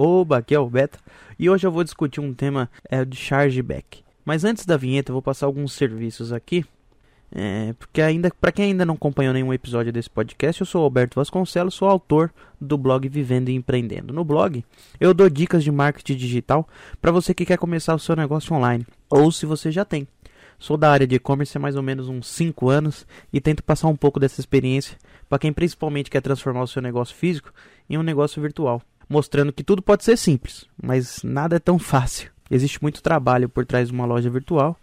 Oba, aqui é o Beta e hoje eu vou discutir um tema é, de chargeback. Mas antes da vinheta eu vou passar alguns serviços aqui. É, porque ainda para quem ainda não acompanhou nenhum episódio desse podcast, eu sou Alberto Vasconcelos, sou autor do blog Vivendo e Empreendendo. No blog, eu dou dicas de marketing digital para você que quer começar o seu negócio online ou se você já tem. Sou da área de e-commerce há mais ou menos uns 5 anos e tento passar um pouco dessa experiência para quem principalmente quer transformar o seu negócio físico em um negócio virtual, mostrando que tudo pode ser simples, mas nada é tão fácil. Existe muito trabalho por trás de uma loja virtual,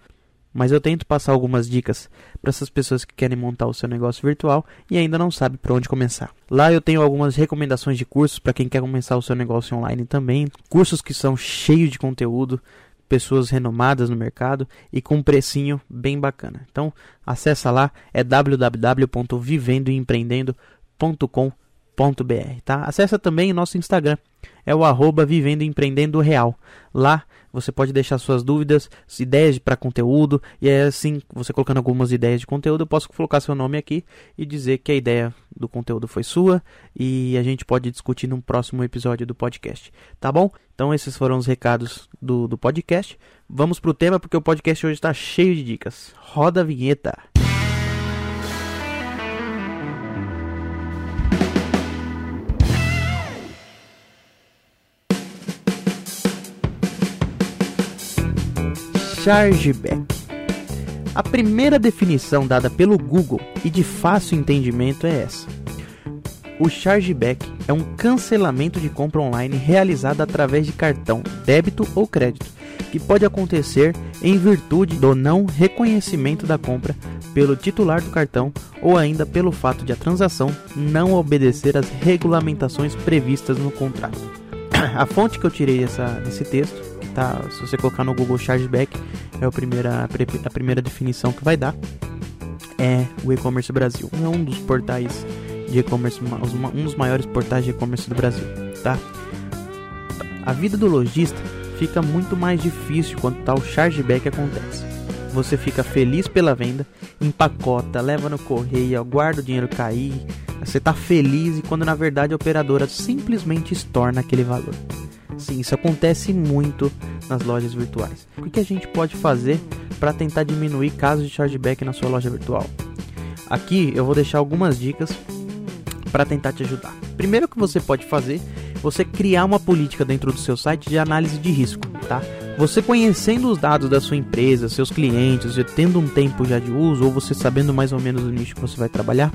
mas eu tento passar algumas dicas para essas pessoas que querem montar o seu negócio virtual e ainda não sabem por onde começar. Lá eu tenho algumas recomendações de cursos para quem quer começar o seu negócio online também, cursos que são cheios de conteúdo, pessoas renomadas no mercado e com um precinho bem bacana. Então, acessa lá, é www.vivendoempreendendo.com.br, tá? Acessa também o nosso Instagram, é o arroba Vivendo Empreendendo Real. Lá você pode deixar suas dúvidas, ideias para conteúdo, e é assim, você colocando algumas ideias de conteúdo, eu posso colocar seu nome aqui e dizer que a ideia do conteúdo foi sua e a gente pode discutir num próximo episódio do podcast, tá bom? Então esses foram os recados do, do podcast. Vamos pro tema porque o podcast hoje está cheio de dicas. Roda a vinheta. Chargeback. A primeira definição dada pelo Google e de fácil entendimento é essa. O chargeback é um cancelamento de compra online realizado através de cartão débito ou crédito, que pode acontecer em virtude do não reconhecimento da compra pelo titular do cartão ou ainda pelo fato de a transação não obedecer às regulamentações previstas no contrato. A fonte que eu tirei essa, desse texto tá? Se você colocar no Google Chargeback, é a primeira, a primeira definição que vai dar. É o e-commerce Brasil. É um dos portais de e-commerce, um dos maiores portais de e-commerce do Brasil, tá? A vida do lojista fica muito mais difícil quando tal chargeback acontece. Você fica feliz pela venda, empacota, leva no correio, aguarda o dinheiro cair, você tá feliz e quando na verdade a operadora simplesmente estorna aquele valor. Sim, isso acontece muito nas lojas virtuais. O que a gente pode fazer para tentar diminuir casos de chargeback na sua loja virtual? Aqui eu vou deixar algumas dicas para tentar te ajudar. Primeiro que você pode fazer, você criar uma política dentro do seu site de análise de risco, tá? Você conhecendo os dados da sua empresa, seus clientes, tendo um tempo já de uso, ou você sabendo mais ou menos o nicho que você vai trabalhar,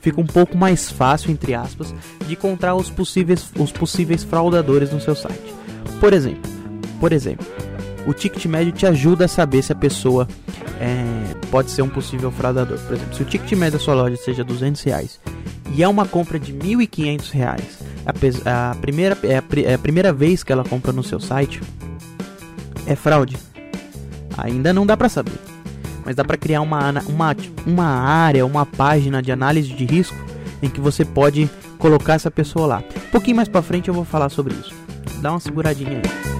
fica um pouco mais fácil, entre aspas, de encontrar os possíveis, os possíveis fraudadores no seu site. Por exemplo, por exemplo, o ticket médio te ajuda a saber se a pessoa é, pode ser um possível fraudador. Por exemplo, se o ticket médio da sua loja seja 200 reais e é uma compra de 1.500 reais, a, a, primeira, é, a, é a primeira vez que ela compra no seu site, é fraude? Ainda não dá para saber. Mas dá para criar uma, uma, uma área, uma página de análise de risco em que você pode colocar essa pessoa lá. Um pouquinho mais para frente eu vou falar sobre isso. Dá uma seguradinha aí.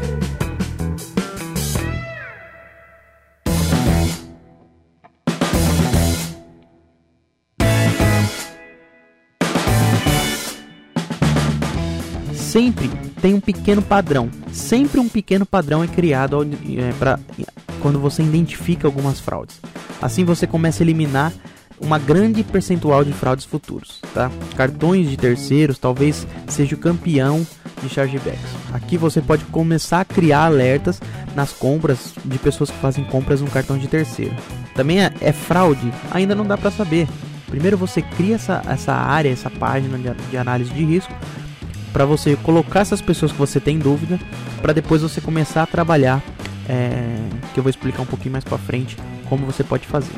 sempre tem um pequeno padrão. Sempre um pequeno padrão é criado é, para quando você identifica algumas fraudes. Assim você começa a eliminar uma grande percentual de fraudes futuros, tá? Cartões de terceiros talvez seja o campeão de chargebacks. Aqui você pode começar a criar alertas nas compras de pessoas que fazem compras no cartão de terceiro. Também é, é fraude, ainda não dá para saber. Primeiro você cria essa, essa área, essa página de, de análise de risco para você colocar essas pessoas que você tem dúvida, para depois você começar a trabalhar, é, que eu vou explicar um pouquinho mais para frente como você pode fazer.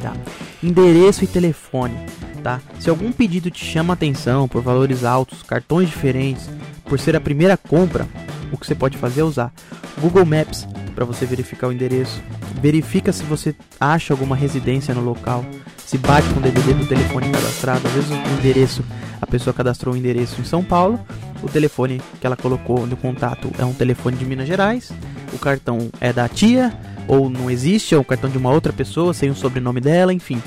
Tá? Endereço e telefone. Tá? Se algum pedido te chama atenção por valores altos, cartões diferentes, por ser a primeira compra, o que você pode fazer é usar Google Maps para você verificar o endereço. Verifica se você acha alguma residência no local, se bate com o DVD do telefone cadastrado. Às vezes o endereço a pessoa cadastrou o endereço em São Paulo, o telefone que ela colocou no contato é um telefone de Minas Gerais, o cartão é da tia, ou não existe, é o cartão de uma outra pessoa, sem o sobrenome dela, enfim.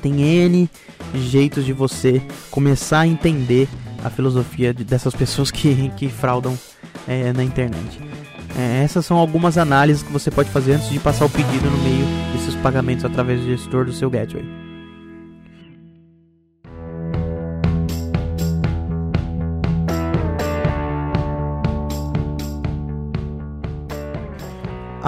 Tem N jeitos de você começar a entender a filosofia de, dessas pessoas que, que fraudam é, na internet. É, essas são algumas análises que você pode fazer antes de passar o pedido no meio desses pagamentos através do gestor do seu gateway.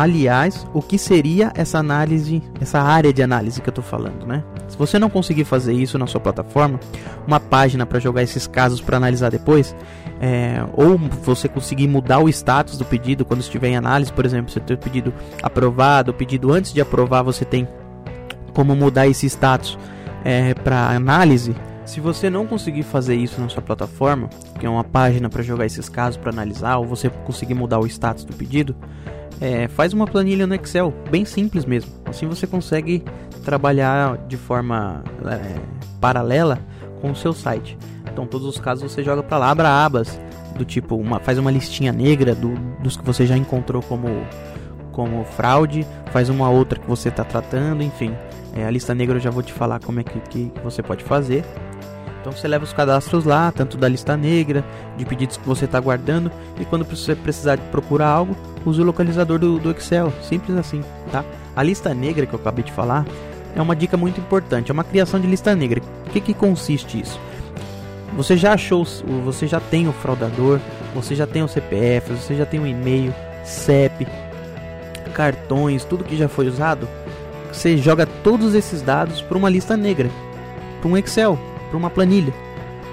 Aliás, o que seria essa análise, essa área de análise que eu estou falando, né? Se você não conseguir fazer isso na sua plataforma, uma página para jogar esses casos para analisar depois, é, ou você conseguir mudar o status do pedido quando estiver em análise, por exemplo, tem o pedido aprovado, o pedido antes de aprovar, você tem como mudar esse status é, para análise. Se você não conseguir fazer isso na sua plataforma, que é uma página para jogar esses casos para analisar, ou você conseguir mudar o status do pedido, é, faz uma planilha no Excel, bem simples mesmo. Assim você consegue trabalhar de forma é, paralela com o seu site. Então todos os casos você joga para lá, abra abas do tipo, uma, faz uma listinha negra do, dos que você já encontrou como como fraude, faz uma outra que você está tratando, enfim. É, a lista negra eu já vou te falar como é que, que, que você pode fazer. Então você leva os cadastros lá, tanto da lista negra, de pedidos que você está guardando, e quando você precisar de procurar algo, use o localizador do, do, Excel, simples assim, tá? A lista negra que eu acabei de falar é uma dica muito importante, é uma criação de lista negra. O que, que consiste isso? Você já achou, você já tem o fraudador, você já tem o CPF, você já tem o e-mail, CEP, cartões, tudo que já foi usado. Você joga todos esses dados para uma lista negra, para um Excel para uma planilha,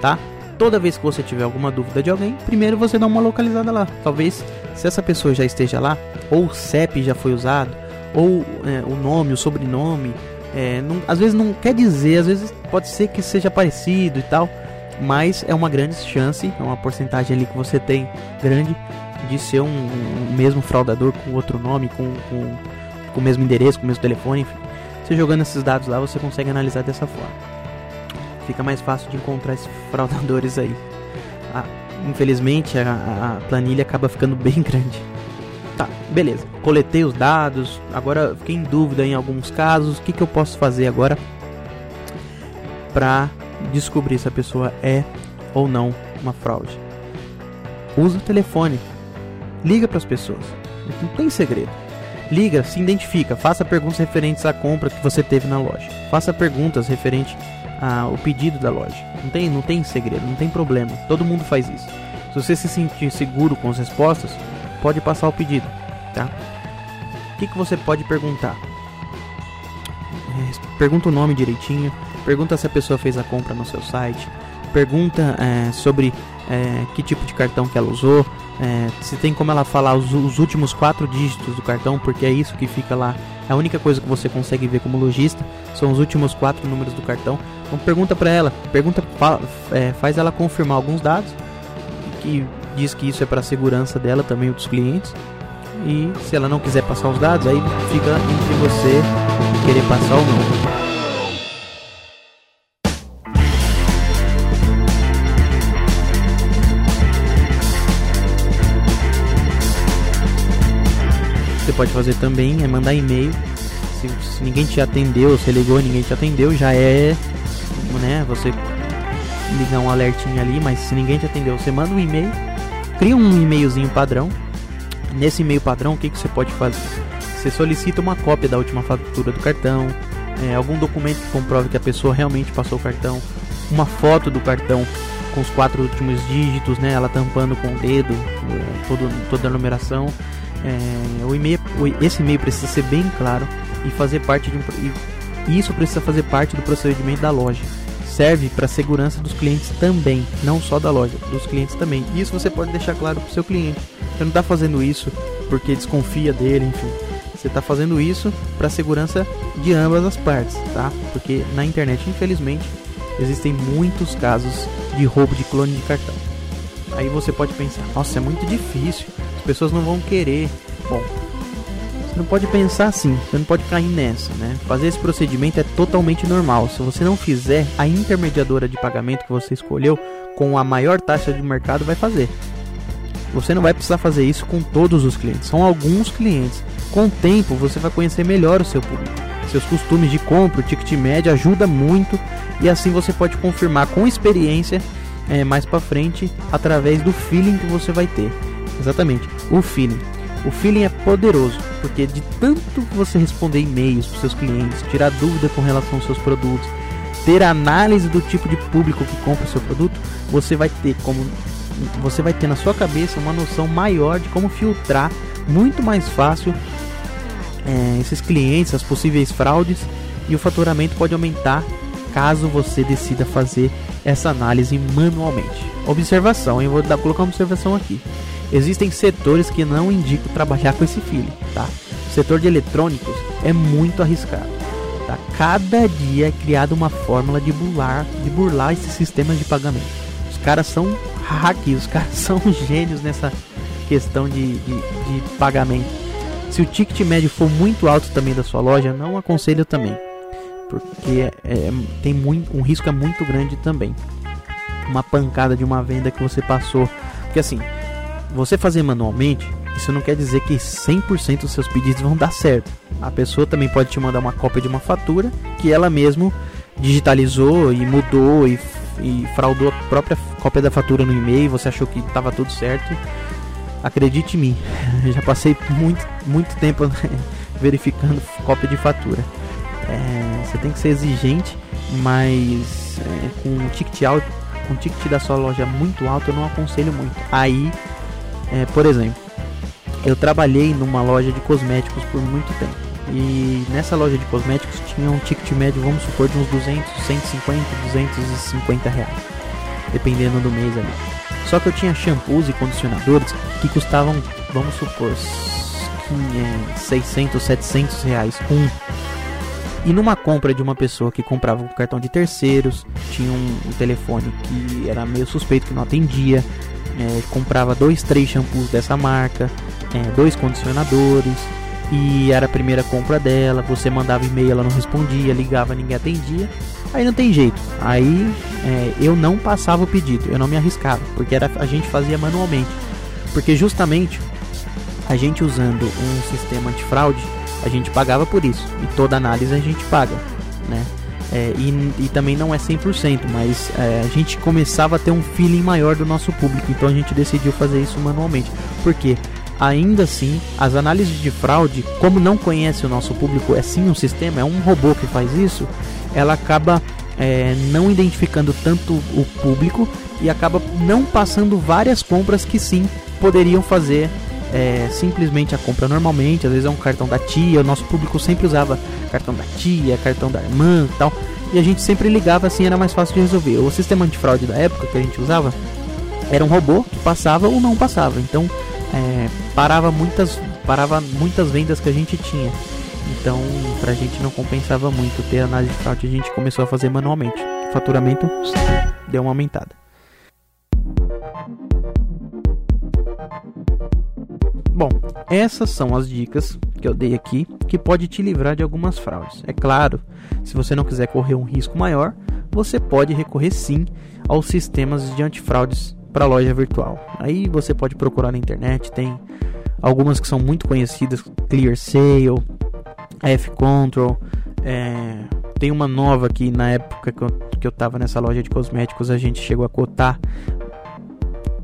tá? Toda vez que você tiver alguma dúvida de alguém, primeiro você dá uma localizada lá. Talvez se essa pessoa já esteja lá, ou o CEP já foi usado, ou é, o nome, o sobrenome, é, não, às vezes não quer dizer, às vezes pode ser que seja parecido e tal, mas é uma grande chance, é uma porcentagem ali que você tem grande de ser um, um mesmo fraudador com outro nome, com, com, com o mesmo endereço, com o mesmo telefone, enfim. Você jogando esses dados lá, você consegue analisar dessa forma fica mais fácil de encontrar esses fraudadores aí. Ah, infelizmente a, a planilha acaba ficando bem grande. Tá, beleza. Coletei os dados. Agora fiquei em dúvida em alguns casos. O que, que eu posso fazer agora para descobrir se a pessoa é ou não uma fraude? Usa o telefone. Liga para as pessoas. Não tem segredo. Liga, se identifica, faça perguntas referentes à compra que você teve na loja. Faça perguntas referentes a, o pedido da loja. Não tem, não tem segredo, não tem problema. Todo mundo faz isso. Se você se sentir seguro com as respostas, pode passar o pedido, tá? O que, que você pode perguntar? É, pergunta o nome direitinho. Pergunta se a pessoa fez a compra no seu site. Pergunta é, sobre é, que tipo de cartão que ela usou. É, se tem como ela falar os, os últimos quatro dígitos do cartão, porque é isso que fica lá. A única coisa que você consegue ver como lojista são os últimos quatro números do cartão. Então pergunta para ela, pergunta, fala, é, faz ela confirmar alguns dados que diz que isso é para segurança dela também dos clientes. E se ela não quiser passar os dados, aí fica entre você querer passar ou não. Você pode fazer também é mandar e-mail. Se, se ninguém te atendeu, você ligou, ninguém te atendeu, já é né? Você ligar um alertinho ali, mas se ninguém te atendeu, você manda um e-mail, cria um e-mailzinho padrão. Nesse e-mail padrão, o que, que você pode fazer? Você solicita uma cópia da última fatura do cartão, é, algum documento que comprove que a pessoa realmente passou o cartão, uma foto do cartão com os quatro últimos dígitos, né? Ela tampando com o dedo, é, todo, toda a numeração. É, o e-mail, esse e-mail precisa ser bem claro e fazer parte de um, isso precisa fazer parte do procedimento da loja serve para a segurança dos clientes também, não só da loja, dos clientes também. Isso você pode deixar claro para o seu cliente. Você não está fazendo isso porque desconfia dele, enfim. Você está fazendo isso para a segurança de ambas as partes, tá? Porque na internet, infelizmente, existem muitos casos de roubo de clone de cartão. Aí você pode pensar, nossa, é muito difícil, as pessoas não vão querer. Bom, não pode pensar assim, você não pode cair nessa, né? Fazer esse procedimento é totalmente normal. Se você não fizer, a intermediadora de pagamento que você escolheu com a maior taxa de mercado vai fazer. Você não vai precisar fazer isso com todos os clientes, são alguns clientes. Com o tempo, você vai conhecer melhor o seu público. Seus costumes de compra, o ticket médio ajuda muito e assim você pode confirmar com experiência é, mais para frente através do feeling que você vai ter. Exatamente, o feeling. O feeling é poderoso, porque de tanto você responder e-mails para seus clientes, tirar dúvida com relação aos seus produtos, ter análise do tipo de público que compra o seu produto, você vai ter como você vai ter na sua cabeça uma noção maior de como filtrar muito mais fácil é, esses clientes, as possíveis fraudes e o faturamento pode aumentar caso você decida fazer essa análise manualmente. Observação, eu vou dar, colocar uma observação aqui. Existem setores que não indicam trabalhar com esse feeling, tá? O setor de eletrônicos é muito arriscado. Tá? Cada dia é criada uma fórmula de burlar, de burlar esses sistemas de pagamento. Os caras são hacks, os caras são gênios nessa questão de, de, de pagamento. Se o ticket médio for muito alto também da sua loja, não aconselho também, porque é, tem muito, um risco é muito grande também. Uma pancada de uma venda que você passou, porque assim, você fazer manualmente, isso não quer dizer que 100% dos seus pedidos vão dar certo. A pessoa também pode te mandar uma cópia de uma fatura que ela mesmo digitalizou e mudou e, e fraudou a própria cópia da fatura no e-mail, você achou que estava tudo certo. Acredite em mim, já passei muito, muito tempo verificando cópia de fatura. É, você tem que ser exigente, mas é, com um ticket alto, com um ticket da sua loja muito alto, eu não aconselho muito. Aí é, por exemplo, eu trabalhei numa loja de cosméticos por muito tempo. E nessa loja de cosméticos tinha um ticket médio, vamos supor, de uns 200, 150, 250 reais. Dependendo do mês ali. Só que eu tinha shampoos e condicionadores que custavam, vamos supor, 600, 700 reais um. E numa compra de uma pessoa que comprava com cartão de terceiros, tinha um, um telefone que era meio suspeito que não atendia, é, comprava dois, três shampoos dessa marca, é, dois condicionadores e era a primeira compra dela. Você mandava e-mail, ela não respondia, ligava, ninguém atendia. Aí não tem jeito. Aí é, eu não passava o pedido, eu não me arriscava, porque era, a gente fazia manualmente. Porque justamente a gente usando um sistema antifraude, a gente pagava por isso. E toda análise a gente paga, né? É, e, e, também não é 100%, mas é, a gente começava a ter um feeling maior do nosso público, então a gente decidiu fazer isso manualmente. Porque ainda assim, as análises de fraude, como não conhece o nosso público, é sim um sistema, é um robô que faz isso, ela acaba é, não identificando tanto o público e acaba não passando várias compras que sim poderiam fazer é, simplesmente a compra normalmente, às vezes é um cartão da tia, o nosso público sempre usava cartão da tia, cartão da irmã tal, e a gente sempre ligava assim, era mais fácil de resolver. O sistema antifraude da época que a gente usava era um robô que passava ou não passava, então é, parava muitas parava muitas vendas que a gente tinha. Então, pra gente não compensava muito ter análise de fraude, a gente começou a fazer manualmente. O faturamento deu uma aumentada. Bom, essas são as dicas que eu dei aqui que pode te livrar de algumas fraudes. É claro, se você não quiser correr um risco maior, você pode recorrer sim aos sistemas de antifraudes para loja virtual. Aí você pode procurar na internet, tem algumas que são muito conhecidas, ClearSale, F-Control, é, tem uma nova que na época que eu, que eu tava nessa loja de cosméticos a gente chegou a cotar.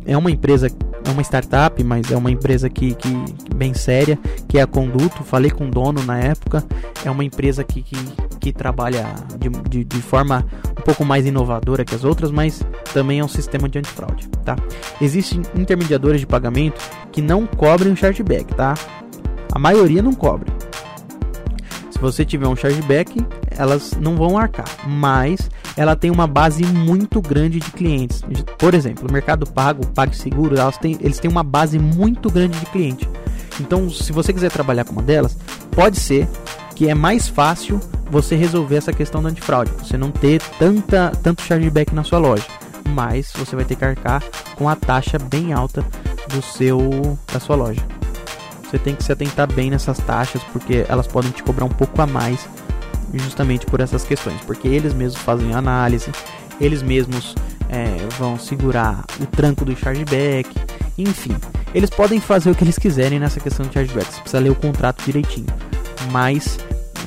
É uma empresa é uma startup, mas é uma empresa que, que, bem séria, que é a Conduto. Falei com o dono na época. É uma empresa que, que, que trabalha de, de, de, forma um pouco mais inovadora que as outras, mas também é um sistema de antifraude, tá? Existem intermediadores de pagamento que não cobrem o chargeback, tá? A maioria não cobre. Se você tiver um chargeback, elas não vão arcar, mas ela tem uma base muito grande de clientes. Por exemplo, o Mercado Pago, PagSeguro, elas têm, eles têm uma base muito grande de cliente. Então, se você quiser trabalhar com uma delas, pode ser que é mais fácil você resolver essa questão do antifraude, você não ter tanta, tanto chargeback na sua loja, mas você vai ter que arcar com a taxa bem alta do seu da sua loja. Você tem que se atentar bem nessas taxas porque elas podem te cobrar um pouco a mais justamente por essas questões, porque eles mesmos fazem análise, eles mesmos é, vão segurar o tranco do chargeback, enfim, eles podem fazer o que eles quiserem nessa questão de chargeback, você precisa ler o contrato direitinho, mas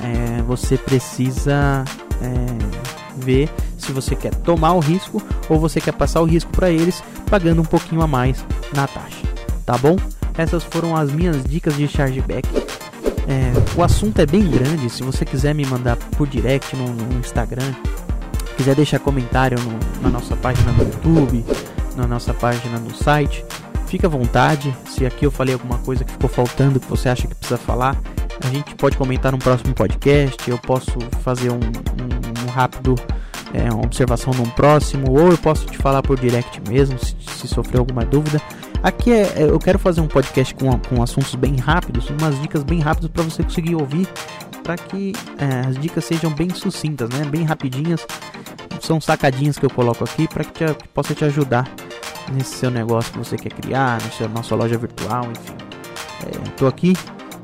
é, você precisa é, ver se você quer tomar o risco ou você quer passar o risco para eles pagando um pouquinho a mais na taxa, tá bom? Essas foram as minhas dicas de chargeback. É, o assunto é bem grande. Se você quiser me mandar por direct no, no Instagram, quiser deixar comentário no, na nossa página no YouTube, na nossa página no site, fica à vontade. Se aqui eu falei alguma coisa que ficou faltando, que você acha que precisa falar, a gente pode comentar no próximo podcast. Eu posso fazer um, um, um rápido é, uma observação num próximo, ou eu posso te falar por direct mesmo, se, se alguma dúvida. Aqui é, é, eu quero fazer um podcast com, com assuntos bem rápidos, umas dicas bem rápidas para você conseguir ouvir, para que é, as dicas sejam bem sucintas, né? Bem rapidinhas. São sacadinhas que eu coloco aqui para que, que possa te ajudar nesse seu negócio que você quer criar, no seu, na sua loja virtual, enfim. Estou é, aqui,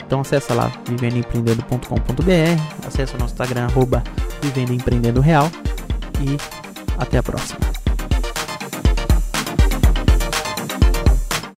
então acessa lá vivendoempreendendo.com.br, acessa o nosso Instagram arroba Vivendo Empreendendo Real e até a próxima.